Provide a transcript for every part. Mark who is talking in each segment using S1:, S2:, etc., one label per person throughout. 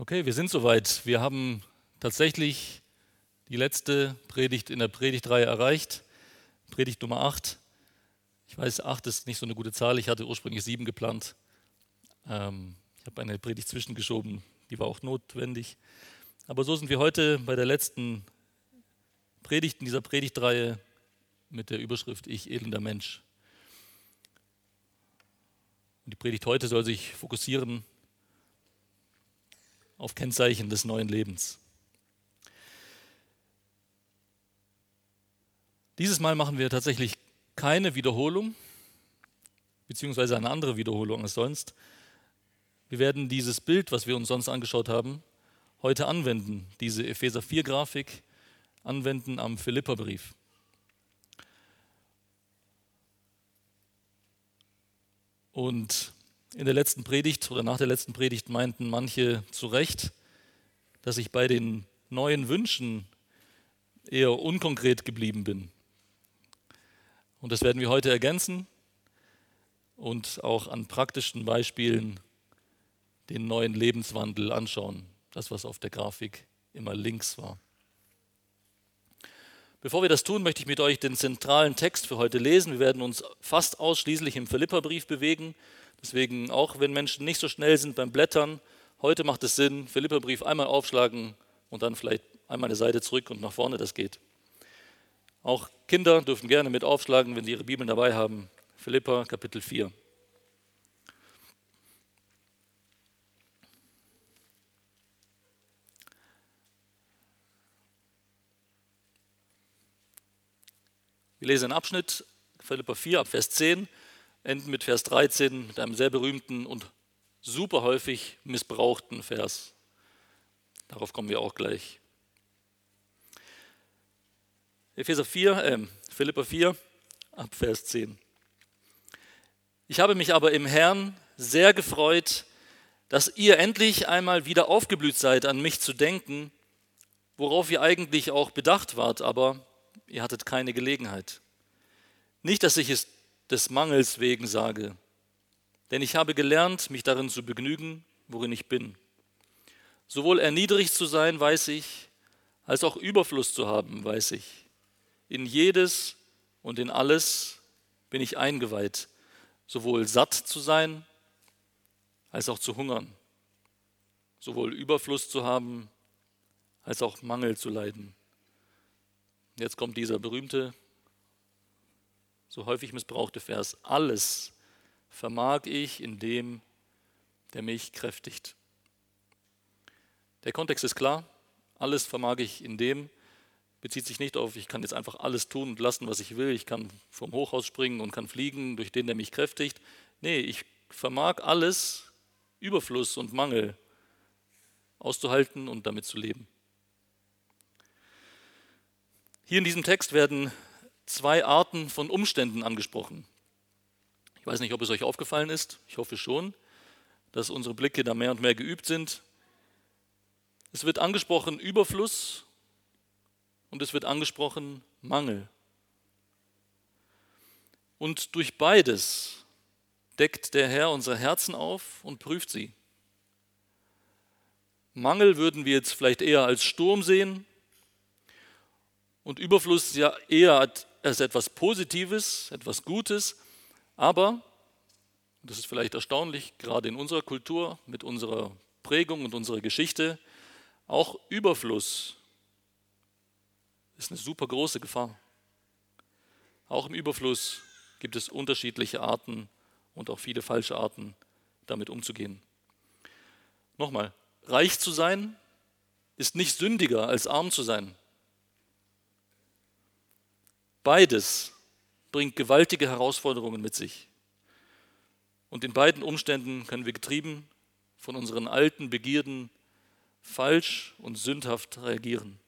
S1: Okay, wir sind soweit. Wir haben tatsächlich die letzte Predigt in der Predigtreihe erreicht. Predigt Nummer 8. Ich weiß, 8 ist nicht so eine gute Zahl. Ich hatte ursprünglich 7 geplant. Ähm, ich habe eine Predigt zwischengeschoben, die war auch notwendig. Aber so sind wir heute bei der letzten Predigt in dieser Predigtreihe mit der Überschrift Ich elender Mensch. Und die Predigt heute soll sich fokussieren auf Kennzeichen des neuen Lebens. Dieses Mal machen wir tatsächlich keine Wiederholung, beziehungsweise eine andere Wiederholung als sonst. Wir werden dieses Bild, was wir uns sonst angeschaut haben, heute anwenden, diese Epheser 4 Grafik anwenden am Philipperbrief. Und in der letzten Predigt oder nach der letzten Predigt meinten manche zu Recht, dass ich bei den neuen Wünschen eher unkonkret geblieben bin. Und das werden wir heute ergänzen und auch an praktischen Beispielen den neuen Lebenswandel anschauen. Das, was auf der Grafik immer links war. Bevor wir das tun, möchte ich mit euch den zentralen Text für heute lesen. Wir werden uns fast ausschließlich im Philipperbrief bewegen Deswegen, auch wenn Menschen nicht so schnell sind beim Blättern, heute macht es Sinn, Philipperbrief einmal aufschlagen und dann vielleicht einmal eine Seite zurück und nach vorne, das geht. Auch Kinder dürfen gerne mit aufschlagen, wenn sie ihre Bibeln dabei haben. Philippa Kapitel 4. Wir lesen einen Abschnitt, Philippa 4 ab Vers 10 enden mit Vers 13, mit einem sehr berühmten und super häufig missbrauchten Vers. Darauf kommen wir auch gleich. Epheser 4, äh, Philippa 4, ab Vers 10. Ich habe mich aber im Herrn sehr gefreut, dass ihr endlich einmal wieder aufgeblüht seid, an mich zu denken, worauf ihr eigentlich auch bedacht wart, aber ihr hattet keine Gelegenheit. Nicht, dass ich es des Mangels wegen sage. Denn ich habe gelernt, mich darin zu begnügen, worin ich bin. Sowohl erniedrigt zu sein, weiß ich, als auch Überfluss zu haben, weiß ich. In jedes und in alles bin ich eingeweiht, sowohl satt zu sein, als auch zu hungern, sowohl Überfluss zu haben, als auch Mangel zu leiden. Jetzt kommt dieser berühmte so häufig missbrauchte Vers, alles vermag ich in dem, der mich kräftigt. Der Kontext ist klar, alles vermag ich in dem, bezieht sich nicht auf, ich kann jetzt einfach alles tun und lassen, was ich will, ich kann vom Hochhaus springen und kann fliegen durch den, der mich kräftigt. Nee, ich vermag alles, Überfluss und Mangel auszuhalten und damit zu leben. Hier in diesem Text werden zwei Arten von Umständen angesprochen. Ich weiß nicht, ob es euch aufgefallen ist, ich hoffe schon, dass unsere Blicke da mehr und mehr geübt sind. Es wird angesprochen Überfluss und es wird angesprochen Mangel. Und durch beides deckt der Herr unsere Herzen auf und prüft sie. Mangel würden wir jetzt vielleicht eher als Sturm sehen und Überfluss ja eher als etwas Positives, etwas Gutes, aber, das ist vielleicht erstaunlich, gerade in unserer Kultur, mit unserer Prägung und unserer Geschichte, auch Überfluss ist eine super große Gefahr. Auch im Überfluss gibt es unterschiedliche Arten und auch viele falsche Arten, damit umzugehen. Nochmal, reich zu sein ist nicht sündiger als arm zu sein. Beides bringt gewaltige Herausforderungen mit sich. Und in beiden Umständen können wir getrieben von unseren alten Begierden falsch und sündhaft reagieren.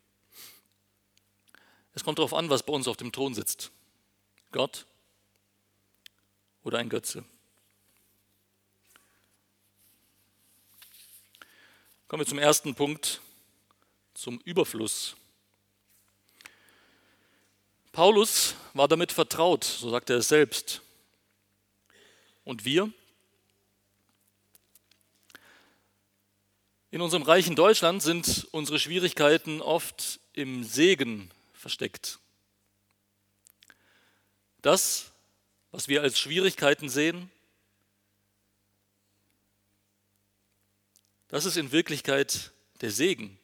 S1: Es kommt darauf an, was bei uns auf dem Thron sitzt. Gott oder ein Götze. Kommen wir zum ersten Punkt, zum Überfluss. Paulus war damit vertraut, so sagt er es selbst. Und wir? In unserem reichen Deutschland sind unsere Schwierigkeiten oft im Segen versteckt. Das, was wir als Schwierigkeiten sehen, das ist in Wirklichkeit der Segen.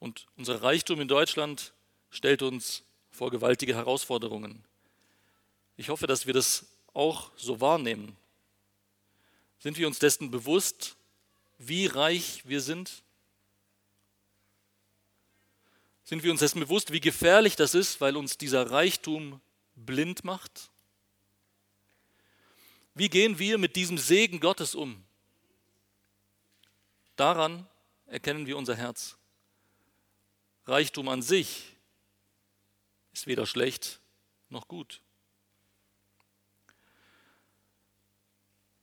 S1: Und unser Reichtum in Deutschland stellt uns vor gewaltige Herausforderungen. Ich hoffe, dass wir das auch so wahrnehmen. Sind wir uns dessen bewusst, wie reich wir sind? Sind wir uns dessen bewusst, wie gefährlich das ist, weil uns dieser Reichtum blind macht? Wie gehen wir mit diesem Segen Gottes um? Daran erkennen wir unser Herz. Reichtum an sich ist weder schlecht noch gut.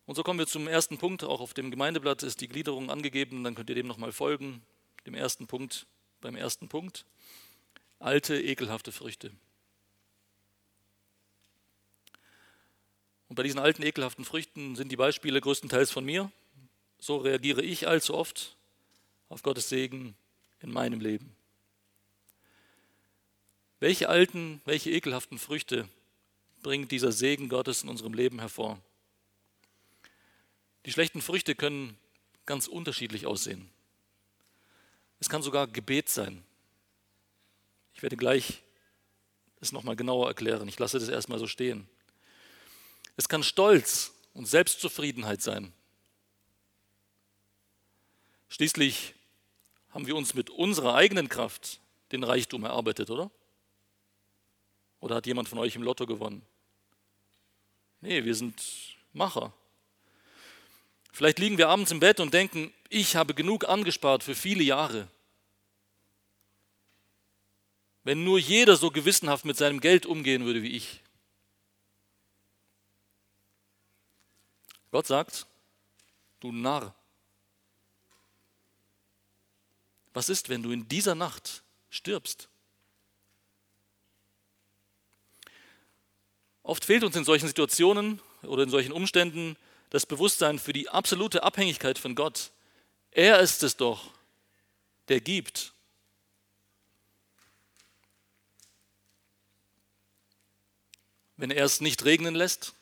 S1: Und so kommen wir zum ersten Punkt. Auch auf dem Gemeindeblatt ist die Gliederung angegeben. Dann könnt ihr dem nochmal folgen. Dem ersten Punkt, beim ersten Punkt. Alte, ekelhafte Früchte. Und bei diesen alten, ekelhaften Früchten sind die Beispiele größtenteils von mir. So reagiere ich allzu oft auf Gottes Segen in meinem Leben. Welche alten, welche ekelhaften Früchte bringt dieser Segen Gottes in unserem Leben hervor? Die schlechten Früchte können ganz unterschiedlich aussehen. Es kann sogar Gebet sein. Ich werde gleich das nochmal genauer erklären. Ich lasse das erstmal so stehen. Es kann Stolz und Selbstzufriedenheit sein. Schließlich haben wir uns mit unserer eigenen Kraft den Reichtum erarbeitet, oder? Oder hat jemand von euch im Lotto gewonnen? Nee, wir sind Macher. Vielleicht liegen wir abends im Bett und denken, ich habe genug angespart für viele Jahre. Wenn nur jeder so gewissenhaft mit seinem Geld umgehen würde wie ich. Gott sagt, du Narr. Was ist, wenn du in dieser Nacht stirbst? Oft fehlt uns in solchen Situationen oder in solchen Umständen das Bewusstsein für die absolute Abhängigkeit von Gott. Er ist es doch, der gibt. Wenn er es nicht regnen lässt,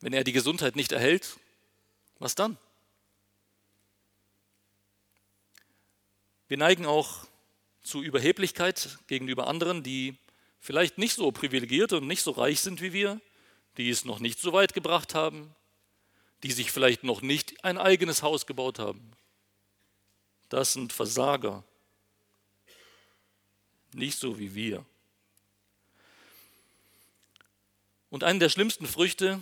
S1: wenn er die Gesundheit nicht erhält, was dann? Wir neigen auch zu Überheblichkeit gegenüber anderen, die vielleicht nicht so privilegiert und nicht so reich sind wie wir, die es noch nicht so weit gebracht haben, die sich vielleicht noch nicht ein eigenes Haus gebaut haben. Das sind Versager, nicht so wie wir. Und eine der schlimmsten Früchte,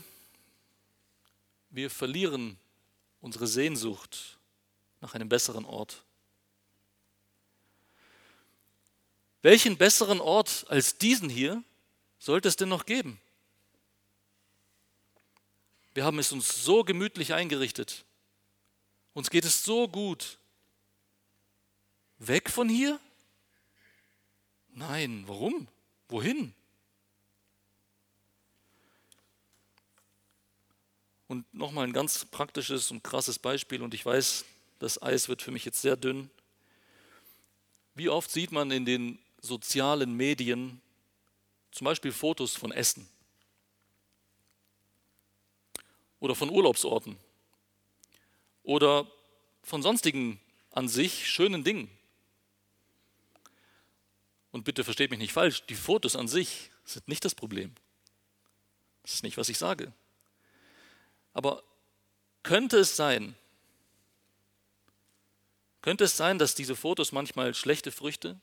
S1: wir verlieren unsere Sehnsucht nach einem besseren Ort. Welchen besseren Ort als diesen hier sollte es denn noch geben? Wir haben es uns so gemütlich eingerichtet. Uns geht es so gut. Weg von hier? Nein, warum? Wohin? Und nochmal ein ganz praktisches und krasses Beispiel, und ich weiß, das Eis wird für mich jetzt sehr dünn. Wie oft sieht man in den sozialen Medien zum Beispiel Fotos von Essen oder von Urlaubsorten oder von sonstigen an sich schönen Dingen. Und bitte versteht mich nicht falsch, die Fotos an sich sind nicht das Problem. Das ist nicht, was ich sage. Aber könnte es sein, könnte es sein, dass diese Fotos manchmal schlechte Früchte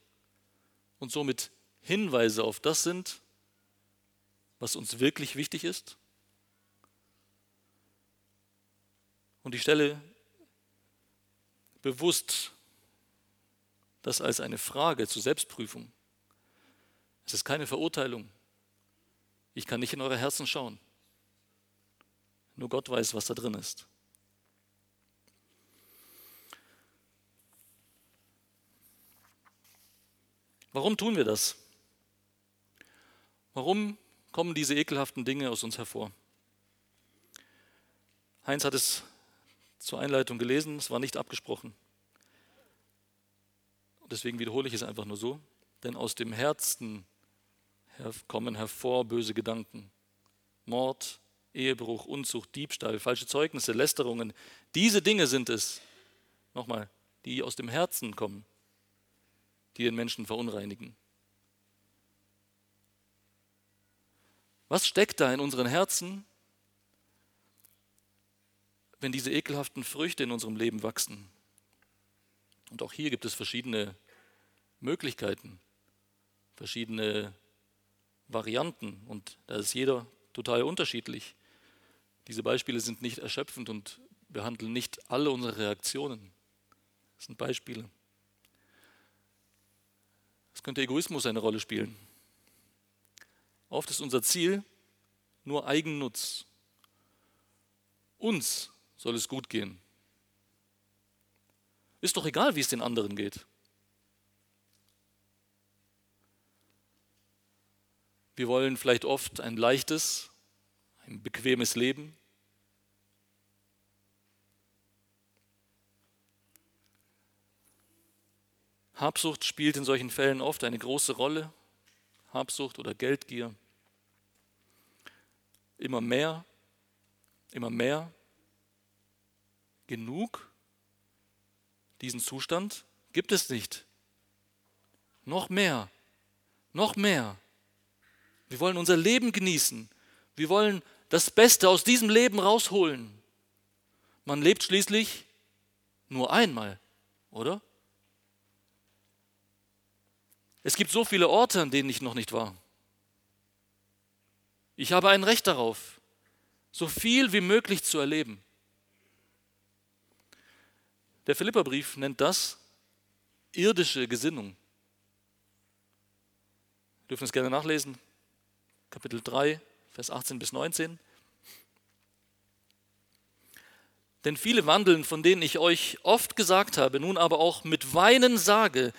S1: und somit Hinweise auf das sind, was uns wirklich wichtig ist? Und ich stelle bewusst das als eine Frage zur Selbstprüfung. Es ist keine Verurteilung. Ich kann nicht in eure Herzen schauen. Nur Gott weiß, was da drin ist. Warum tun wir das? Warum kommen diese ekelhaften Dinge aus uns hervor? Heinz hat es zur Einleitung gelesen, es war nicht abgesprochen. Deswegen wiederhole ich es einfach nur so. Denn aus dem Herzen kommen hervor böse Gedanken. Mord, Ehebruch, Unzucht, Diebstahl, falsche Zeugnisse, Lästerungen. Diese Dinge sind es, nochmal, die aus dem Herzen kommen, die den Menschen verunreinigen. Was steckt da in unseren Herzen, wenn diese ekelhaften Früchte in unserem Leben wachsen? Und auch hier gibt es verschiedene Möglichkeiten, verschiedene Varianten und da ist jeder total unterschiedlich. Diese Beispiele sind nicht erschöpfend und behandeln nicht alle unsere Reaktionen. Das sind Beispiele. Es könnte Egoismus eine Rolle spielen. Oft ist unser Ziel nur Eigennutz. Uns soll es gut gehen. Ist doch egal, wie es den anderen geht. Wir wollen vielleicht oft ein leichtes, ein bequemes Leben. Habsucht spielt in solchen Fällen oft eine große Rolle. Habsucht oder Geldgier. Immer mehr, immer mehr. Genug? Diesen Zustand gibt es nicht. Noch mehr, noch mehr. Wir wollen unser Leben genießen. Wir wollen das Beste aus diesem Leben rausholen. Man lebt schließlich nur einmal, oder? Es gibt so viele Orte, an denen ich noch nicht war. Ich habe ein Recht darauf, so viel wie möglich zu erleben. Der Philipperbrief nennt das irdische Gesinnung. Wir dürfen es gerne nachlesen. Kapitel 3, Vers 18 bis 19. Denn viele wandeln, von denen ich euch oft gesagt habe, nun aber auch mit Weinen sage,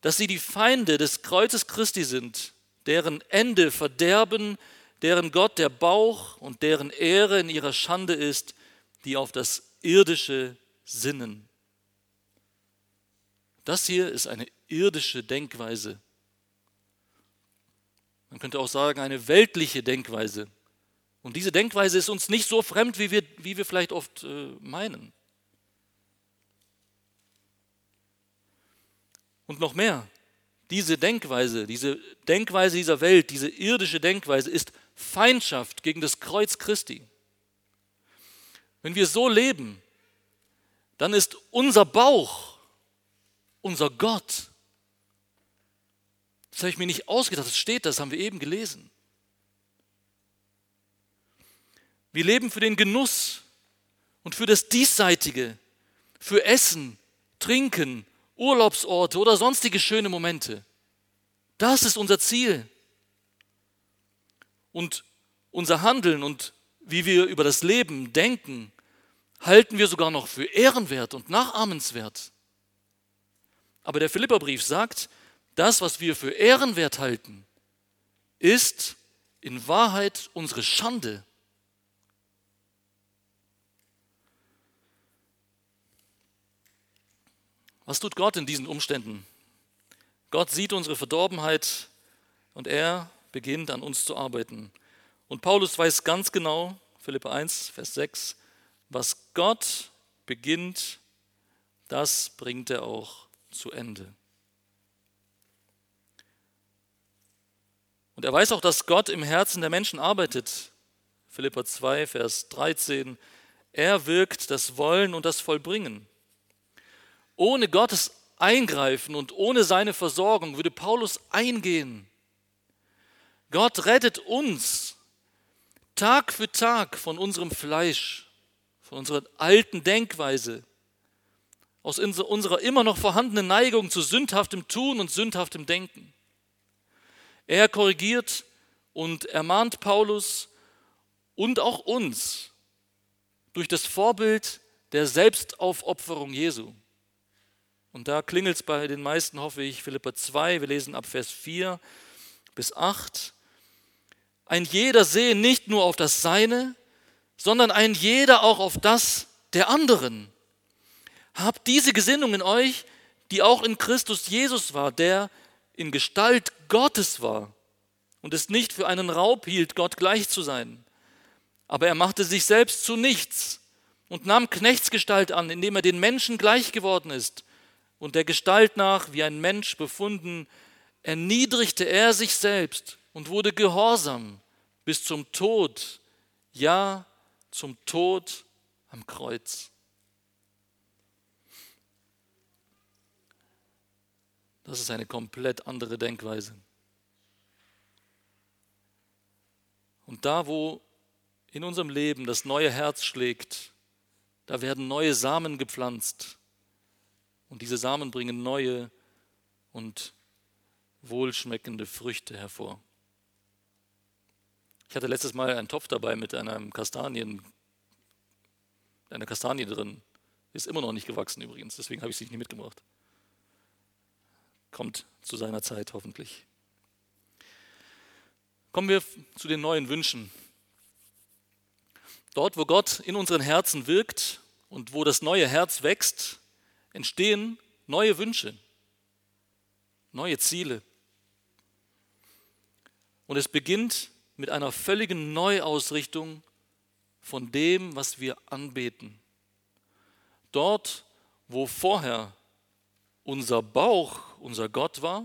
S1: dass sie die Feinde des Kreuzes Christi sind, deren Ende Verderben, deren Gott der Bauch und deren Ehre in ihrer Schande ist, die auf das Irdische sinnen. Das hier ist eine irdische Denkweise. Man könnte auch sagen, eine weltliche Denkweise. Und diese Denkweise ist uns nicht so fremd, wie wir, wie wir vielleicht oft äh, meinen. Und noch mehr, diese Denkweise, diese Denkweise dieser Welt, diese irdische Denkweise ist Feindschaft gegen das Kreuz Christi. Wenn wir so leben, dann ist unser Bauch unser Gott. Das habe ich mir nicht ausgedacht, das steht, das haben wir eben gelesen. Wir leben für den Genuss und für das Diesseitige, für Essen, Trinken, Urlaubsorte oder sonstige schöne Momente. Das ist unser Ziel. Und unser Handeln und wie wir über das Leben denken, halten wir sogar noch für ehrenwert und nachahmenswert. Aber der Philipperbrief sagt, das, was wir für ehrenwert halten, ist in Wahrheit unsere Schande. Was tut Gott in diesen Umständen? Gott sieht unsere Verdorbenheit und er beginnt an uns zu arbeiten. Und Paulus weiß ganz genau, Philippa 1, Vers 6, was Gott beginnt, das bringt er auch zu Ende. Und er weiß auch, dass Gott im Herzen der Menschen arbeitet. Philippa 2, Vers 13. Er wirkt das Wollen und das Vollbringen. Ohne Gottes Eingreifen und ohne seine Versorgung würde Paulus eingehen. Gott rettet uns Tag für Tag von unserem Fleisch, von unserer alten Denkweise, aus unserer immer noch vorhandenen Neigung zu sündhaftem Tun und sündhaftem Denken. Er korrigiert und ermahnt Paulus und auch uns durch das Vorbild der Selbstaufopferung Jesu. Und da klingelt es bei den meisten, hoffe ich, Philippa 2, wir lesen ab Vers 4 bis 8. Ein jeder sehe nicht nur auf das Seine, sondern ein jeder auch auf das der anderen. Habt diese Gesinnung in euch, die auch in Christus Jesus war, der in Gestalt Gottes war und es nicht für einen Raub hielt, Gott gleich zu sein. Aber er machte sich selbst zu nichts und nahm Knechtsgestalt an, indem er den Menschen gleich geworden ist und der Gestalt nach wie ein Mensch befunden, erniedrigte er sich selbst und wurde gehorsam bis zum Tod, ja zum Tod am Kreuz. Das ist eine komplett andere Denkweise. Und da, wo in unserem Leben das neue Herz schlägt, da werden neue Samen gepflanzt. Und diese Samen bringen neue und wohlschmeckende Früchte hervor. Ich hatte letztes Mal einen Topf dabei mit einem Kastanien, einer Kastanie drin. Ist immer noch nicht gewachsen übrigens, deswegen habe ich sie nicht mitgebracht. Kommt zu seiner Zeit hoffentlich. Kommen wir zu den neuen Wünschen. Dort, wo Gott in unseren Herzen wirkt und wo das neue Herz wächst, entstehen neue Wünsche, neue Ziele. Und es beginnt mit einer völligen Neuausrichtung von dem, was wir anbeten. Dort, wo vorher unser Bauch unser Gott war,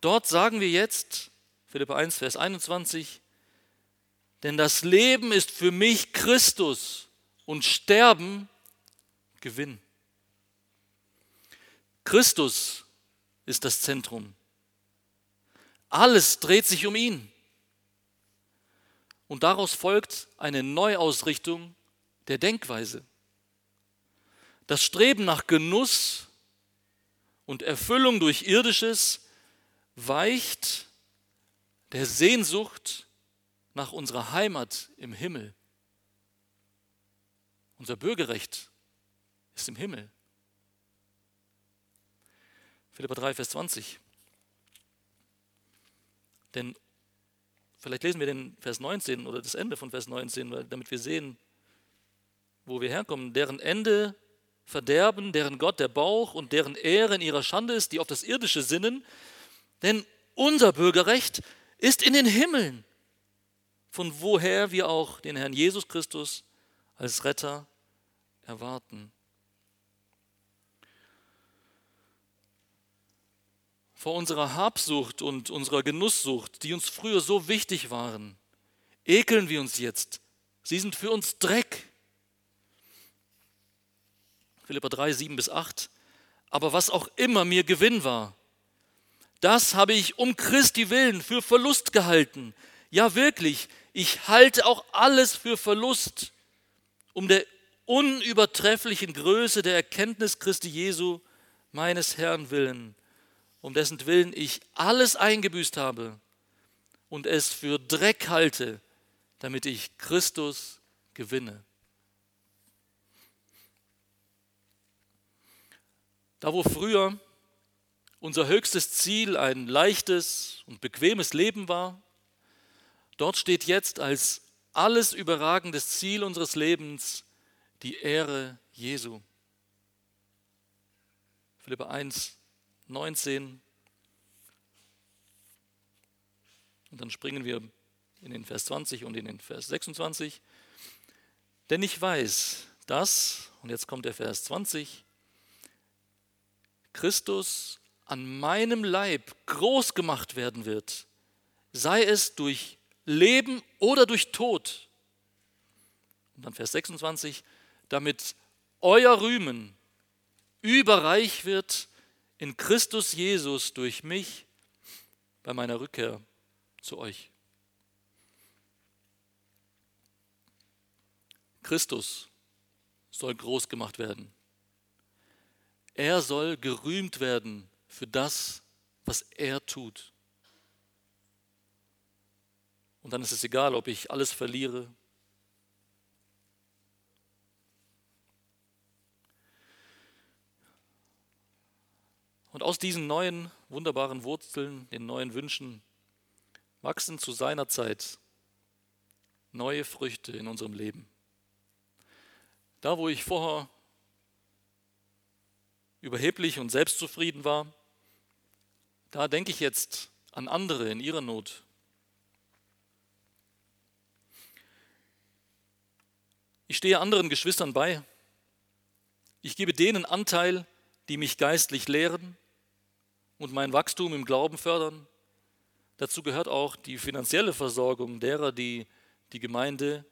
S1: dort sagen wir jetzt, Philippa 1, Vers 21, denn das Leben ist für mich Christus und Sterben Gewinn. Christus ist das Zentrum. Alles dreht sich um ihn. Und daraus folgt eine Neuausrichtung der Denkweise. Das Streben nach Genuss und Erfüllung durch irdisches weicht der Sehnsucht nach unserer Heimat im Himmel. Unser Bürgerrecht ist im Himmel. Philippa 3, Vers 20. Denn vielleicht lesen wir den Vers 19 oder das Ende von Vers 19, damit wir sehen, wo wir herkommen. Deren Ende Verderben, deren Gott der Bauch und deren Ehre in ihrer Schande ist, die auf das Irdische sinnen. Denn unser Bürgerrecht ist in den Himmeln, von woher wir auch den Herrn Jesus Christus als Retter erwarten. Vor unserer Habsucht und unserer Genusssucht, die uns früher so wichtig waren, ekeln wir uns jetzt. Sie sind für uns Dreck. Philippa 3, 7 bis 8. Aber was auch immer mir Gewinn war, das habe ich um Christi willen für Verlust gehalten. Ja wirklich, ich halte auch alles für Verlust, um der unübertrefflichen Größe der Erkenntnis Christi Jesu, meines Herrn willen um dessen Willen ich alles eingebüßt habe und es für Dreck halte, damit ich Christus gewinne. Da wo früher unser höchstes Ziel ein leichtes und bequemes Leben war, dort steht jetzt als alles überragendes Ziel unseres Lebens die Ehre Jesu. Philippa 1, 19. Und dann springen wir in den Vers 20 und in den Vers 26. Denn ich weiß, dass, und jetzt kommt der Vers 20, Christus an meinem Leib groß gemacht werden wird, sei es durch Leben oder durch Tod. Und dann Vers 26, damit euer Rühmen überreich wird in Christus Jesus durch mich bei meiner Rückkehr zu euch. Christus soll groß gemacht werden. Er soll gerühmt werden für das, was er tut. Und dann ist es egal, ob ich alles verliere, Und aus diesen neuen, wunderbaren Wurzeln, den neuen Wünschen, wachsen zu seiner Zeit neue Früchte in unserem Leben. Da, wo ich vorher überheblich und selbstzufrieden war, da denke ich jetzt an andere in ihrer Not. Ich stehe anderen Geschwistern bei. Ich gebe denen Anteil, die mich geistlich lehren und mein Wachstum im Glauben fördern. Dazu gehört auch die finanzielle Versorgung derer, die die Gemeinde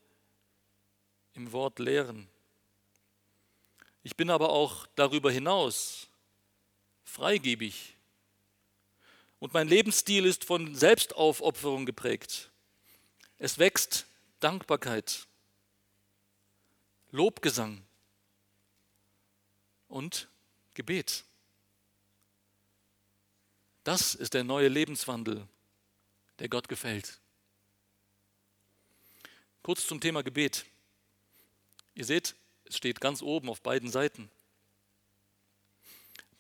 S1: im Wort lehren. Ich bin aber auch darüber hinaus freigebig. Und mein Lebensstil ist von Selbstaufopferung geprägt. Es wächst Dankbarkeit, Lobgesang und Gebet. Das ist der neue Lebenswandel, der Gott gefällt. Kurz zum Thema Gebet. Ihr seht, es steht ganz oben auf beiden Seiten.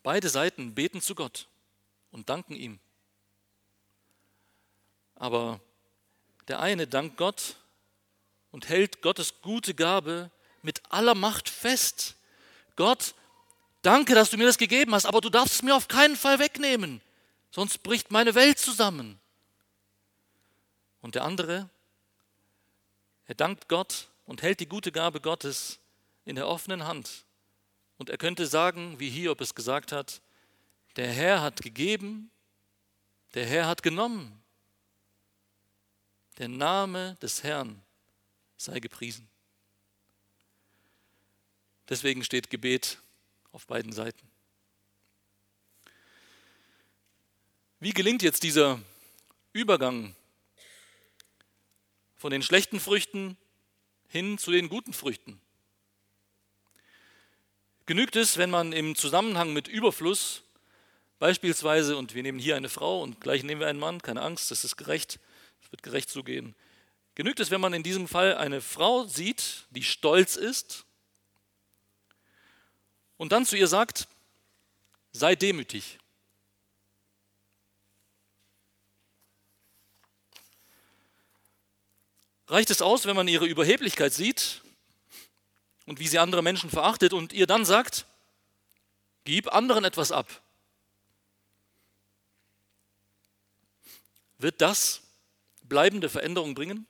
S1: Beide Seiten beten zu Gott und danken ihm. Aber der eine dankt Gott und hält Gottes gute Gabe mit aller Macht fest. Gott, danke, dass du mir das gegeben hast, aber du darfst es mir auf keinen Fall wegnehmen, sonst bricht meine Welt zusammen. Und der andere, er dankt Gott und hält die gute Gabe Gottes in der offenen Hand. Und er könnte sagen, wie Hiob es gesagt hat, der Herr hat gegeben, der Herr hat genommen. Der Name des Herrn sei gepriesen. Deswegen steht Gebet auf beiden Seiten. Wie gelingt jetzt dieser Übergang von den schlechten Früchten hin zu den guten Früchten? Genügt es, wenn man im Zusammenhang mit Überfluss beispielsweise, und wir nehmen hier eine Frau und gleich nehmen wir einen Mann, keine Angst, das ist gerecht, es wird gerecht zugehen. Genügt es, wenn man in diesem Fall eine Frau sieht, die stolz ist und dann zu ihr sagt, sei demütig. Reicht es aus, wenn man ihre Überheblichkeit sieht und wie sie andere Menschen verachtet und ihr dann sagt, gib anderen etwas ab. Wird das bleibende Veränderung bringen?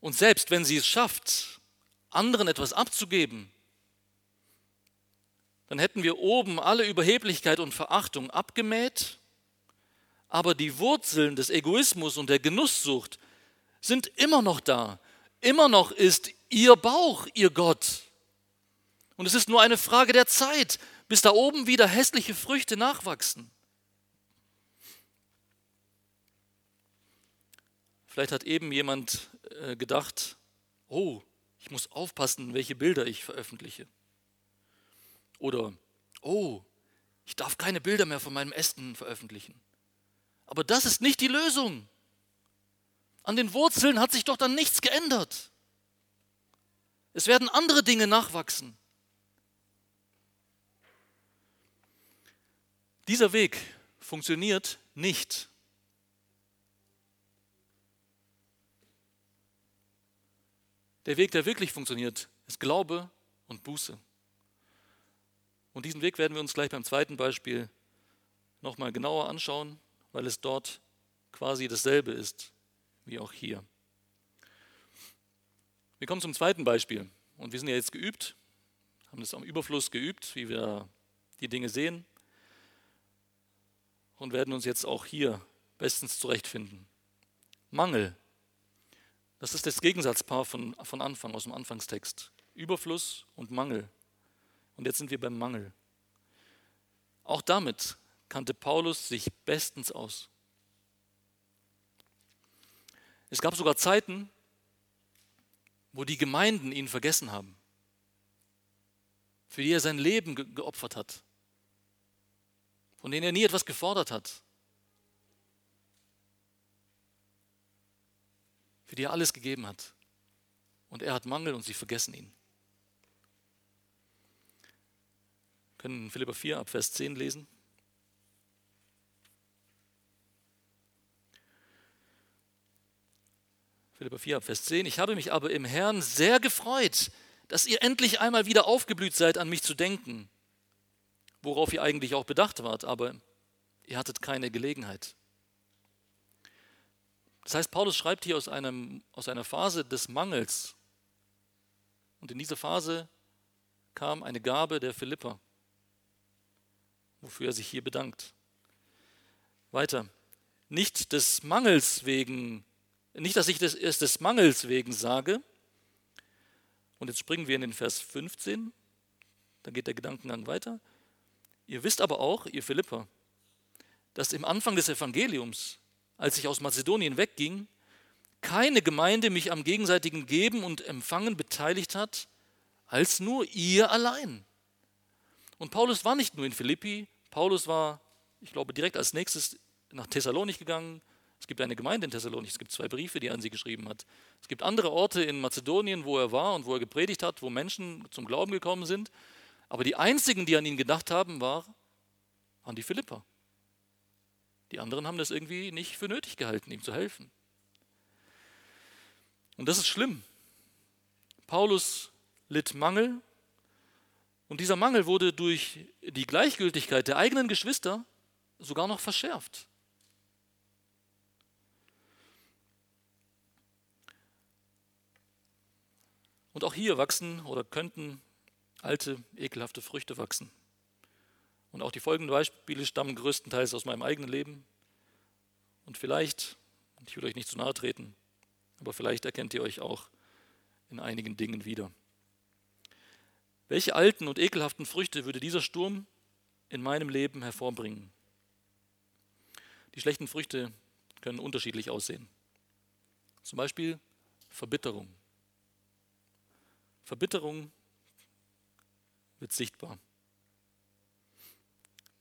S1: Und selbst wenn sie es schafft, anderen etwas abzugeben, dann hätten wir oben alle Überheblichkeit und Verachtung abgemäht, aber die Wurzeln des Egoismus und der Genusssucht sind immer noch da. Immer noch ist ihr Bauch, ihr Gott. Und es ist nur eine Frage der Zeit, bis da oben wieder hässliche Früchte nachwachsen. Vielleicht hat eben jemand äh, gedacht, oh, ich muss aufpassen, welche Bilder ich veröffentliche. Oder, oh, ich darf keine Bilder mehr von meinem Essen veröffentlichen. Aber das ist nicht die Lösung. An den Wurzeln hat sich doch dann nichts geändert. Es werden andere Dinge nachwachsen. Dieser Weg funktioniert nicht. Der Weg, der wirklich funktioniert, ist Glaube und Buße. Und diesen Weg werden wir uns gleich beim zweiten Beispiel nochmal genauer anschauen, weil es dort quasi dasselbe ist wie auch hier. Wir kommen zum zweiten Beispiel. Und wir sind ja jetzt geübt, haben das am Überfluss geübt, wie wir die Dinge sehen. Und werden uns jetzt auch hier bestens zurechtfinden. Mangel. Das ist das Gegensatzpaar von, von Anfang, aus dem Anfangstext. Überfluss und Mangel. Und jetzt sind wir beim Mangel. Auch damit kannte Paulus sich bestens aus. Es gab sogar Zeiten, wo die Gemeinden ihn vergessen haben, für die er sein Leben ge geopfert hat, von denen er nie etwas gefordert hat, für die er alles gegeben hat. Und er hat Mangel und sie vergessen ihn. Wir können Philippa 4 ab Vers 10 lesen. Philippa 4, Vers 10. Ich habe mich aber im Herrn sehr gefreut, dass ihr endlich einmal wieder aufgeblüht seid, an mich zu denken, worauf ihr eigentlich auch bedacht wart, aber ihr hattet keine Gelegenheit. Das heißt, Paulus schreibt hier aus, einem, aus einer Phase des Mangels. Und in diese Phase kam eine Gabe der Philippa, wofür er sich hier bedankt. Weiter. Nicht des Mangels wegen, nicht, dass ich das erst des Mangels wegen sage. Und jetzt springen wir in den Vers 15. Da geht der Gedankengang weiter. Ihr wisst aber auch, ihr Philippa, dass im Anfang des Evangeliums, als ich aus Mazedonien wegging, keine Gemeinde mich am gegenseitigen Geben und Empfangen beteiligt hat, als nur ihr allein. Und Paulus war nicht nur in Philippi, Paulus war, ich glaube, direkt als nächstes nach Thessalonik gegangen. Es gibt eine Gemeinde in Thessalonik, es gibt zwei Briefe, die er an sie geschrieben hat. Es gibt andere Orte in Mazedonien, wo er war und wo er gepredigt hat, wo Menschen zum Glauben gekommen sind. Aber die einzigen, die an ihn gedacht haben, war, waren die Philipper. Die anderen haben das irgendwie nicht für nötig gehalten, ihm zu helfen. Und das ist schlimm. Paulus litt Mangel und dieser Mangel wurde durch die Gleichgültigkeit der eigenen Geschwister sogar noch verschärft. Und auch hier wachsen oder könnten alte, ekelhafte Früchte wachsen. Und auch die folgenden Beispiele stammen größtenteils aus meinem eigenen Leben. Und vielleicht, ich will euch nicht zu nahe treten, aber vielleicht erkennt ihr euch auch in einigen Dingen wieder. Welche alten und ekelhaften Früchte würde dieser Sturm in meinem Leben hervorbringen? Die schlechten Früchte können unterschiedlich aussehen. Zum Beispiel Verbitterung. Verbitterung wird sichtbar.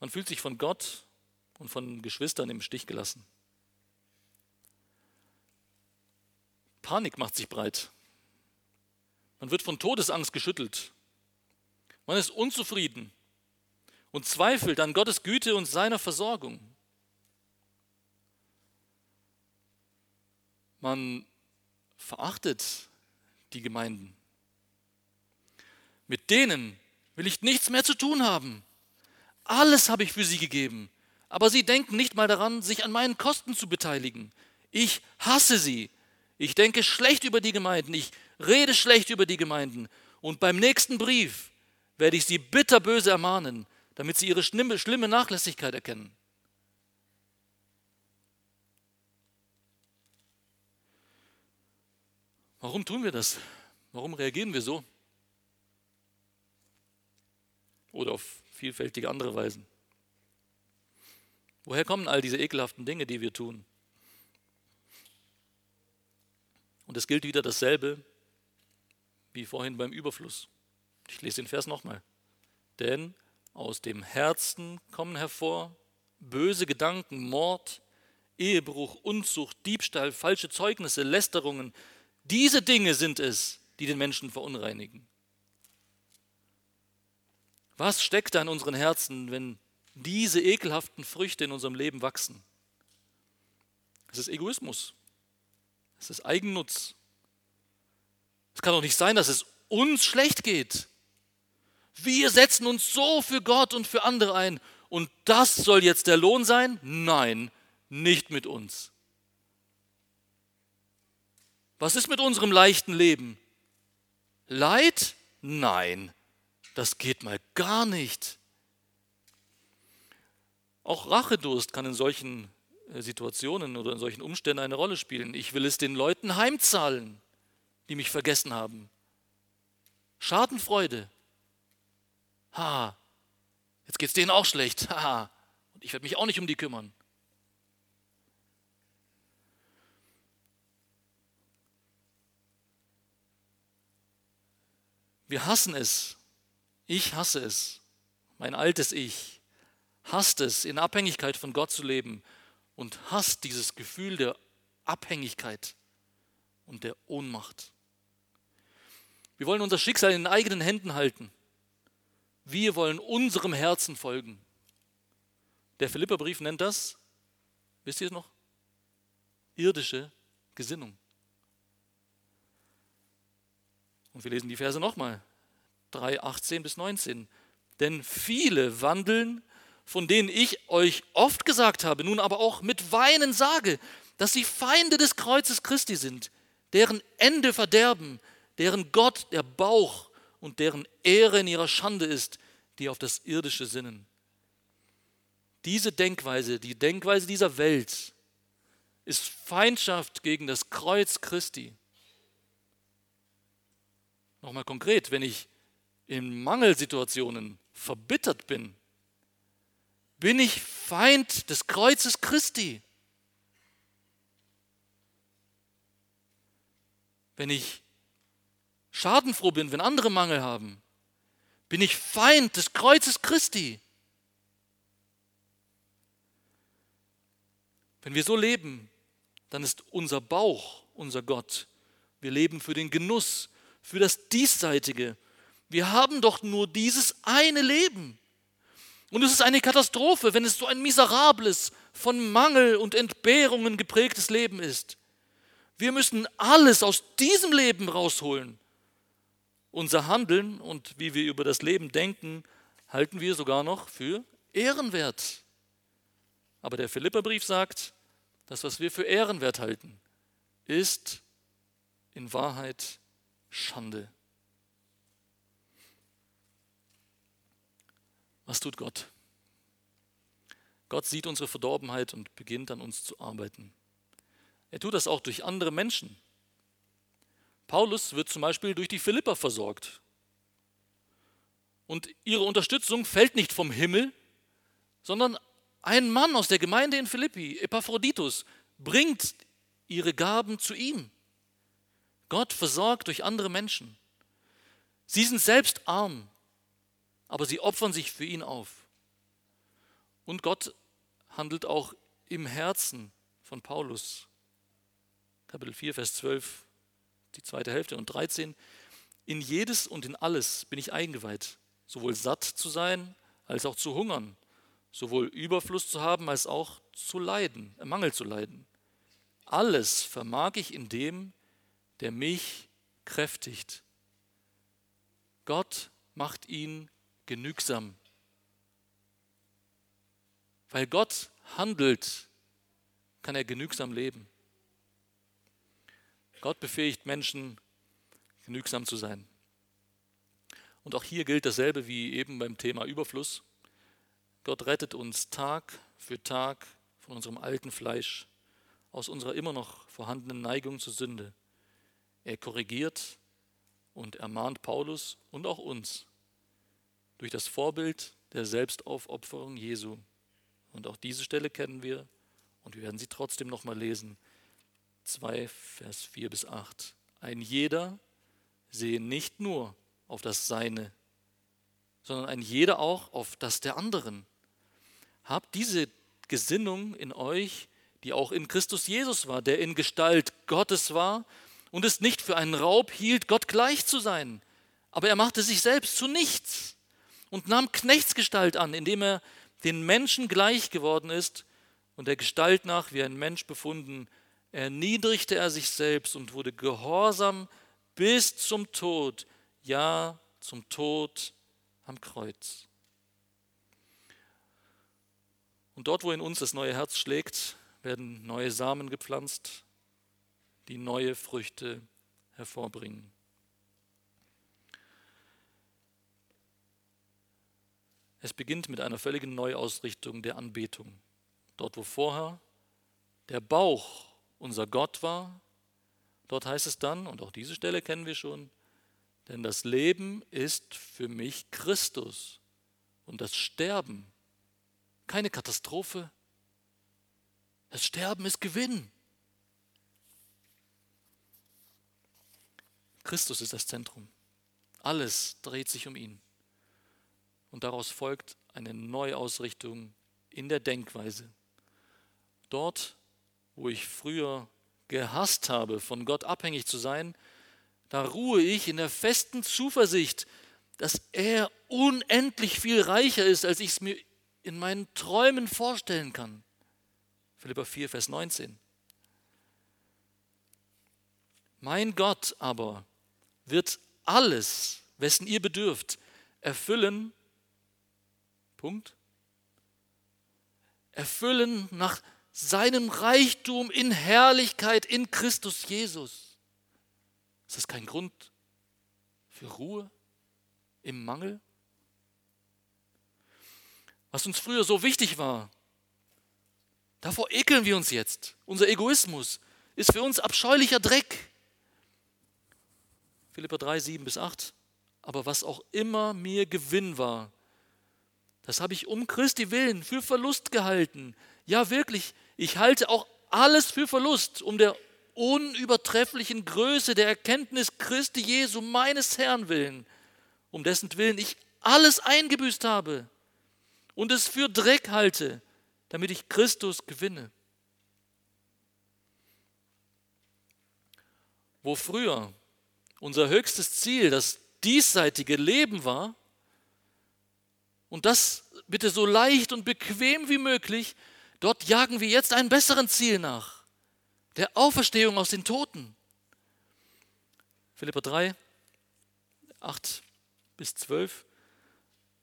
S1: Man fühlt sich von Gott und von Geschwistern im Stich gelassen. Panik macht sich breit. Man wird von Todesangst geschüttelt. Man ist unzufrieden und zweifelt an Gottes Güte und seiner Versorgung. Man verachtet die Gemeinden. Mit denen will ich nichts mehr zu tun haben. Alles habe ich für sie gegeben, aber sie denken nicht mal daran, sich an meinen Kosten zu beteiligen. Ich hasse sie. Ich denke schlecht über die Gemeinden. Ich rede schlecht über die Gemeinden. Und beim nächsten Brief werde ich sie bitterböse ermahnen, damit sie ihre schlimme, Nachlässigkeit erkennen. Warum tun wir das? Warum reagieren wir so? Oder auf vielfältige andere Weisen. Woher kommen all diese ekelhaften Dinge, die wir tun? Und es gilt wieder dasselbe wie vorhin beim Überfluss. Ich lese den Vers nochmal. Denn aus dem Herzen kommen hervor böse Gedanken, Mord, Ehebruch, Unzucht, Diebstahl, falsche Zeugnisse, Lästerungen. Diese Dinge sind es, die den Menschen verunreinigen. Was steckt da in unseren Herzen, wenn diese ekelhaften Früchte in unserem Leben wachsen? Es ist Egoismus. Es ist Eigennutz. Es kann doch nicht sein, dass es uns schlecht geht. Wir setzen uns so für Gott und für andere ein. Und das soll jetzt der Lohn sein? Nein, nicht mit uns. Was ist mit unserem leichten Leben? Leid? Nein. Das geht mal gar nicht. Auch Rachedurst kann in solchen äh, Situationen oder in solchen Umständen eine Rolle spielen. Ich will es den Leuten heimzahlen, die mich vergessen haben. Schadenfreude. Ha, jetzt geht es denen auch schlecht. Ha, und ich werde mich auch nicht um die kümmern. Wir hassen es, ich hasse es. Mein altes Ich hasst es, in Abhängigkeit von Gott zu leben und hasst dieses Gefühl der Abhängigkeit und der Ohnmacht. Wir wollen unser Schicksal in eigenen Händen halten. Wir wollen unserem Herzen folgen. Der Philipperbrief nennt das, wisst ihr es noch? Irdische Gesinnung. Und wir lesen die Verse nochmal. 3, 18 bis 19. Denn viele wandeln, von denen ich euch oft gesagt habe, nun aber auch mit Weinen sage, dass sie Feinde des Kreuzes Christi sind, deren Ende verderben, deren Gott der Bauch und deren Ehre in ihrer Schande ist, die auf das Irdische sinnen. Diese Denkweise, die Denkweise dieser Welt, ist Feindschaft gegen das Kreuz Christi. Nochmal konkret, wenn ich in Mangelsituationen verbittert bin, bin ich Feind des Kreuzes Christi. Wenn ich schadenfroh bin, wenn andere Mangel haben, bin ich Feind des Kreuzes Christi. Wenn wir so leben, dann ist unser Bauch unser Gott. Wir leben für den Genuss, für das Diesseitige. Wir haben doch nur dieses eine Leben. Und es ist eine Katastrophe, wenn es so ein miserables, von Mangel und Entbehrungen geprägtes Leben ist. Wir müssen alles aus diesem Leben rausholen. Unser Handeln und wie wir über das Leben denken, halten wir sogar noch für ehrenwert. Aber der Philipperbrief sagt, das, was wir für ehrenwert halten, ist in Wahrheit Schande. Was tut Gott? Gott sieht unsere Verdorbenheit und beginnt an uns zu arbeiten. Er tut das auch durch andere Menschen. Paulus wird zum Beispiel durch die Philipper versorgt. Und ihre Unterstützung fällt nicht vom Himmel, sondern ein Mann aus der Gemeinde in Philippi, Epaphroditus, bringt ihre Gaben zu ihm. Gott versorgt durch andere Menschen. Sie sind selbst arm, aber sie opfern sich für ihn auf. Und Gott handelt auch im Herzen von Paulus. Kapitel 4, Vers 12, die zweite Hälfte und 13. In jedes und in alles bin ich eingeweiht, sowohl satt zu sein als auch zu hungern, sowohl Überfluss zu haben als auch zu leiden, äh, Mangel zu leiden. Alles vermag ich in dem, der mich kräftigt. Gott macht ihn genügsam. Weil Gott handelt, kann er genügsam leben. Gott befähigt Menschen, genügsam zu sein. Und auch hier gilt dasselbe wie eben beim Thema Überfluss. Gott rettet uns Tag für Tag von unserem alten Fleisch, aus unserer immer noch vorhandenen Neigung zur Sünde. Er korrigiert und ermahnt Paulus und auch uns durch das Vorbild der Selbstaufopferung Jesu. Und auch diese Stelle kennen wir und wir werden sie trotzdem nochmal lesen. 2, Vers 4 bis 8. Ein jeder sehe nicht nur auf das Seine, sondern ein jeder auch auf das der anderen. Habt diese Gesinnung in euch, die auch in Christus Jesus war, der in Gestalt Gottes war und es nicht für einen Raub hielt, Gott gleich zu sein. Aber er machte sich selbst zu nichts und nahm Knechtsgestalt an, indem er den Menschen gleich geworden ist und der Gestalt nach wie ein Mensch befunden, erniedrigte er sich selbst und wurde gehorsam bis zum Tod, ja zum Tod am Kreuz. Und dort, wo in uns das neue Herz schlägt, werden neue Samen gepflanzt, die neue Früchte hervorbringen. Es beginnt mit einer völligen Neuausrichtung der Anbetung. Dort, wo vorher der Bauch unser Gott war, dort heißt es dann, und auch diese Stelle kennen wir schon, denn das Leben ist für mich Christus und das Sterben keine Katastrophe. Das Sterben ist Gewinn. Christus ist das Zentrum. Alles dreht sich um ihn. Und daraus folgt eine Neuausrichtung in der Denkweise. Dort, wo ich früher gehasst habe, von Gott abhängig zu sein, da ruhe ich in der festen Zuversicht, dass er unendlich viel reicher ist, als ich es mir in meinen Träumen vorstellen kann. Philippa 4, Vers 19. Mein Gott aber wird alles, wessen ihr bedürft, erfüllen. Punkt. Erfüllen nach seinem Reichtum in Herrlichkeit in Christus Jesus. Ist das kein Grund für Ruhe im Mangel? Was uns früher so wichtig war, davor ekeln wir uns jetzt. Unser Egoismus ist für uns abscheulicher Dreck. Philippa 3, 7 bis 8. Aber was auch immer mir Gewinn war, das habe ich um Christi willen für Verlust gehalten. Ja, wirklich, ich halte auch alles für Verlust, um der unübertrefflichen Größe der Erkenntnis Christi Jesu, meines Herrn willen, um dessen Willen ich alles eingebüßt habe und es für Dreck halte, damit ich Christus gewinne. Wo früher unser höchstes Ziel das diesseitige Leben war, und das bitte so leicht und bequem wie möglich, dort jagen wir jetzt einem besseren Ziel nach, der Auferstehung aus den Toten. Philippa 3, 8 bis 12,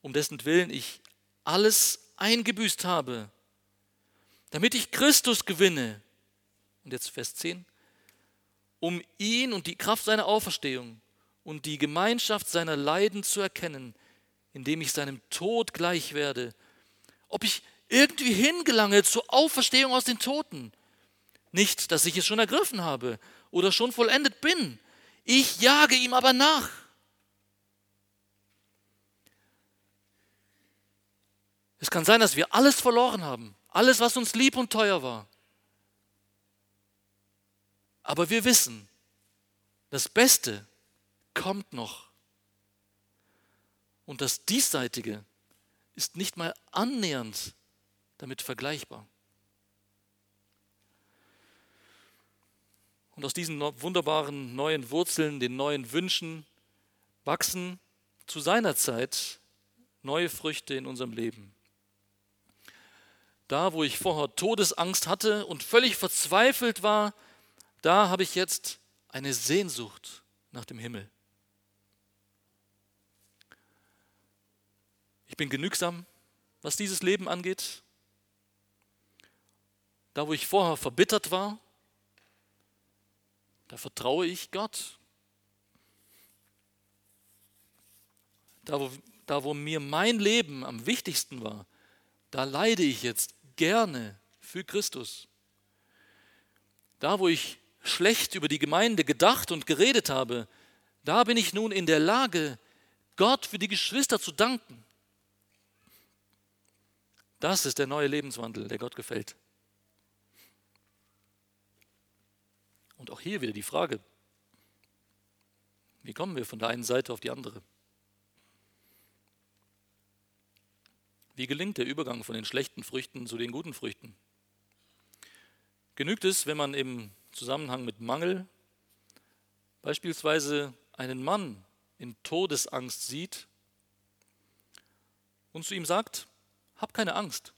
S1: um dessen Willen ich alles eingebüßt habe, damit ich Christus gewinne. Und jetzt Vers 10, um ihn und die Kraft seiner Auferstehung und die Gemeinschaft seiner Leiden zu erkennen, indem ich seinem Tod gleich werde. Ob ich irgendwie hingelange zur Auferstehung aus den Toten. Nicht, dass ich es schon ergriffen habe oder schon vollendet bin. Ich jage ihm aber nach. Es kann sein, dass wir alles verloren haben, alles, was uns lieb und teuer war. Aber wir wissen, das Beste kommt noch. Und das Diesseitige ist nicht mal annähernd damit vergleichbar. Und aus diesen wunderbaren neuen Wurzeln, den neuen Wünschen, wachsen zu seiner Zeit neue Früchte in unserem Leben. Da, wo ich vorher Todesangst hatte und völlig verzweifelt war, da habe ich jetzt eine Sehnsucht nach dem Himmel. Bin genügsam, was dieses Leben angeht. Da, wo ich vorher verbittert war, da vertraue ich Gott. Da wo, da, wo mir mein Leben am wichtigsten war, da leide ich jetzt gerne für Christus. Da, wo ich schlecht über die Gemeinde gedacht und geredet habe, da bin ich nun in der Lage, Gott für die Geschwister zu danken. Das ist der neue Lebenswandel, der Gott gefällt. Und auch hier wieder die Frage, wie kommen wir von der einen Seite auf die andere? Wie gelingt der Übergang von den schlechten Früchten zu den guten Früchten? Genügt es, wenn man im Zusammenhang mit Mangel beispielsweise einen Mann in Todesangst sieht und zu ihm sagt, hab keine Angst.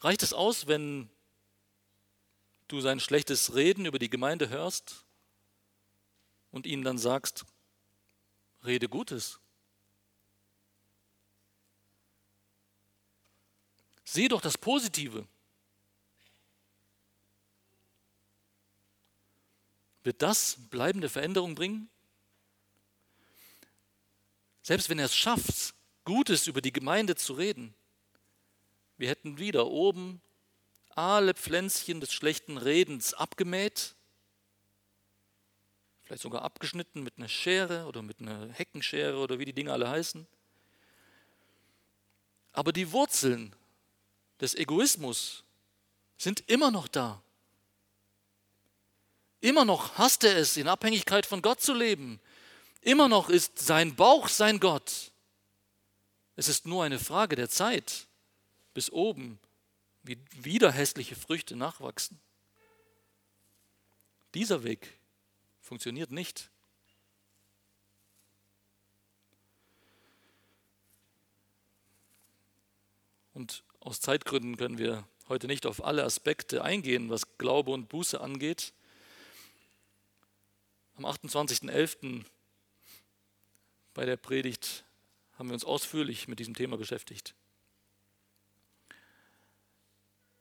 S1: Reicht es aus, wenn du sein schlechtes Reden über die Gemeinde hörst und ihm dann sagst, rede Gutes. Sieh doch das Positive. Wird das bleibende Veränderung bringen? Selbst wenn er es schafft, Gutes über die Gemeinde zu reden, wir hätten wieder oben alle Pflänzchen des schlechten Redens abgemäht vielleicht sogar abgeschnitten mit einer Schere oder mit einer Heckenschere oder wie die Dinge alle heißen. Aber die Wurzeln des Egoismus sind immer noch da. Immer noch hasst er es, in Abhängigkeit von Gott zu leben. Immer noch ist sein Bauch sein Gott. Es ist nur eine Frage der Zeit, bis oben wieder hässliche Früchte nachwachsen. Dieser Weg Funktioniert nicht. Und aus Zeitgründen können wir heute nicht auf alle Aspekte eingehen, was Glaube und Buße angeht. Am 28.11. bei der Predigt haben wir uns ausführlich mit diesem Thema beschäftigt.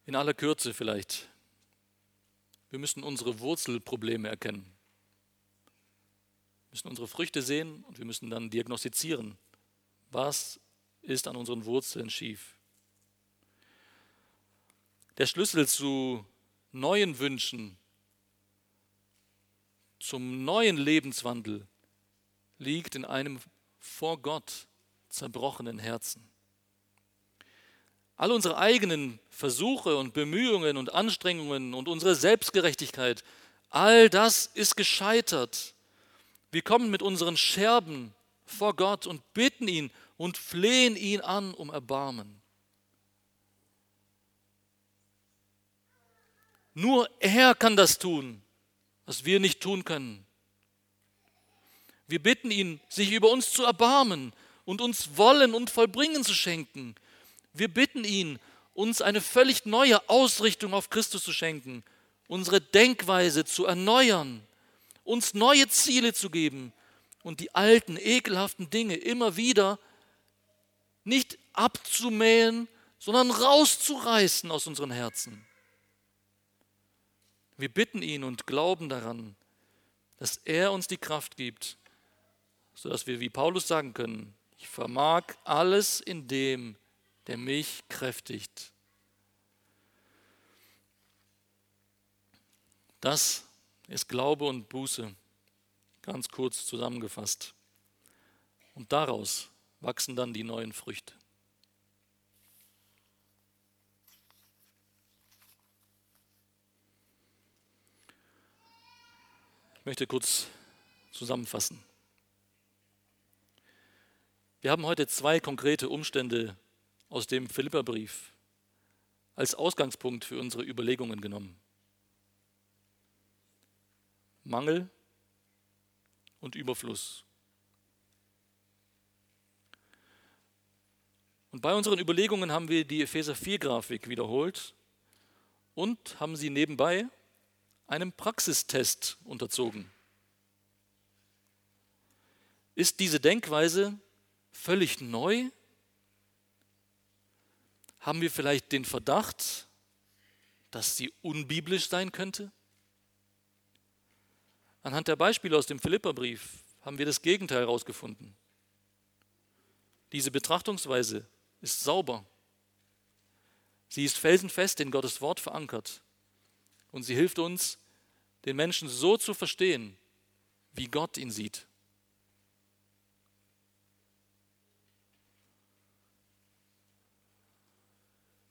S1: In aller Kürze vielleicht. Wir müssen unsere Wurzelprobleme erkennen. Wir müssen unsere Früchte sehen und wir müssen dann diagnostizieren, was ist an unseren Wurzeln schief. Der Schlüssel zu neuen Wünschen, zum neuen Lebenswandel liegt in einem vor Gott zerbrochenen Herzen. All unsere eigenen Versuche und Bemühungen und Anstrengungen und unsere Selbstgerechtigkeit, all das ist gescheitert. Wir kommen mit unseren Scherben vor Gott und bitten ihn und flehen ihn an um Erbarmen. Nur er kann das tun, was wir nicht tun können. Wir bitten ihn, sich über uns zu erbarmen und uns Wollen und Vollbringen zu schenken. Wir bitten ihn, uns eine völlig neue Ausrichtung auf Christus zu schenken, unsere Denkweise zu erneuern, uns neue Ziele zu geben und die alten, ekelhaften Dinge immer wieder nicht abzumähen, sondern rauszureißen aus unseren Herzen. Wir bitten ihn und glauben daran, dass er uns die Kraft gibt, sodass wir wie Paulus sagen können, ich vermag alles in dem, der mich kräftigt. Das ist Glaube und Buße, ganz kurz zusammengefasst. Und daraus wachsen dann die neuen Früchte. Ich möchte kurz zusammenfassen. Wir haben heute zwei konkrete Umstände aus dem Philipperbrief als Ausgangspunkt für unsere Überlegungen genommen. Mangel und Überfluss. Und bei unseren Überlegungen haben wir die Epheser 4-Grafik wiederholt und haben sie nebenbei einem Praxistest unterzogen. Ist diese Denkweise völlig neu? Haben wir vielleicht den Verdacht, dass sie unbiblisch sein könnte? Anhand der Beispiele aus dem Philipperbrief haben wir das Gegenteil herausgefunden. Diese Betrachtungsweise ist sauber. Sie ist felsenfest in Gottes Wort verankert. Und sie hilft uns, den Menschen so zu verstehen, wie Gott ihn sieht.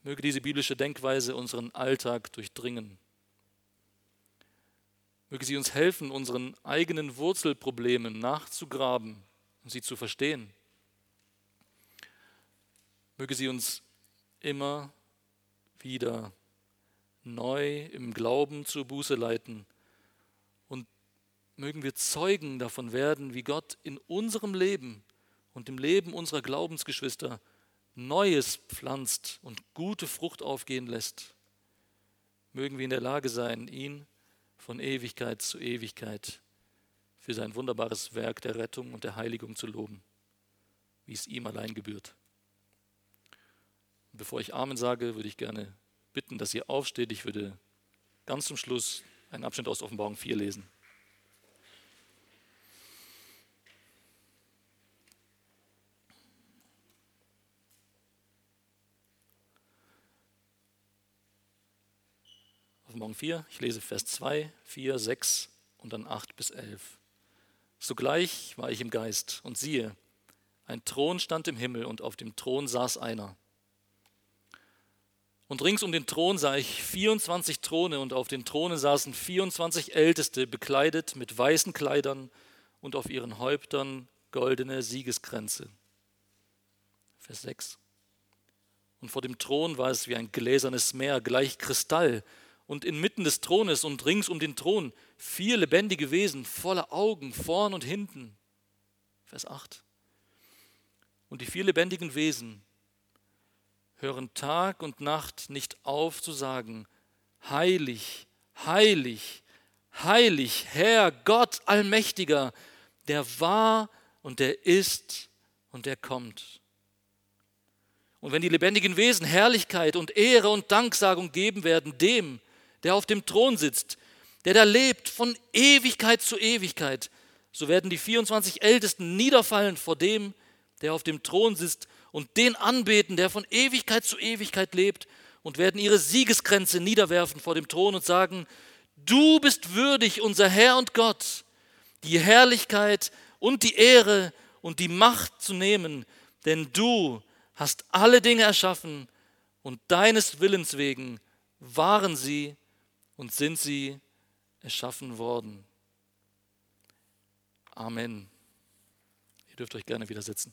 S1: Möge diese biblische Denkweise unseren Alltag durchdringen. Möge sie uns helfen, unseren eigenen Wurzelproblemen nachzugraben und sie zu verstehen. Möge sie uns immer wieder neu im Glauben zur Buße leiten und mögen wir Zeugen davon werden, wie Gott in unserem Leben und im Leben unserer Glaubensgeschwister Neues pflanzt und gute Frucht aufgehen lässt. Mögen wir in der Lage sein, ihn von Ewigkeit zu Ewigkeit für sein wunderbares Werk der Rettung und der Heiligung zu loben, wie es ihm allein gebührt. bevor ich Amen sage, würde ich gerne bitten, dass ihr aufsteht. Ich würde ganz zum Schluss einen Abschnitt aus Offenbarung 4 lesen. Offenbarung 4, ich lese Vers 2, 4, 6 und dann 8 bis 11. Sogleich war ich im Geist und siehe, ein Thron stand im Himmel und auf dem Thron saß einer. Und rings um den Thron sah ich 24 Throne und auf den Thronen saßen 24 Älteste, bekleidet mit weißen Kleidern und auf ihren Häuptern goldene Siegeskränze. Vers 6. Und vor dem Thron war es wie ein gläsernes Meer, gleich Kristall, und inmitten des Thrones und rings um den Thron vier lebendige Wesen voller Augen vorn und hinten. Vers 8. Und die vier lebendigen Wesen hören Tag und Nacht nicht auf zu sagen, heilig, heilig, heilig, Herr Gott Allmächtiger, der war und der ist und der kommt. Und wenn die lebendigen Wesen Herrlichkeit und Ehre und Danksagung geben werden dem, der auf dem Thron sitzt, der da lebt von Ewigkeit zu Ewigkeit, so werden die 24 Ältesten niederfallen vor dem, der auf dem Thron sitzt und den anbeten, der von Ewigkeit zu Ewigkeit lebt und werden ihre Siegeskränze niederwerfen vor dem Thron und sagen, du bist würdig, unser Herr und Gott, die Herrlichkeit und die Ehre und die Macht zu nehmen, denn du hast alle Dinge erschaffen und deines Willens wegen waren sie und sind sie erschaffen worden. Amen. Ihr dürft euch gerne wieder sitzen.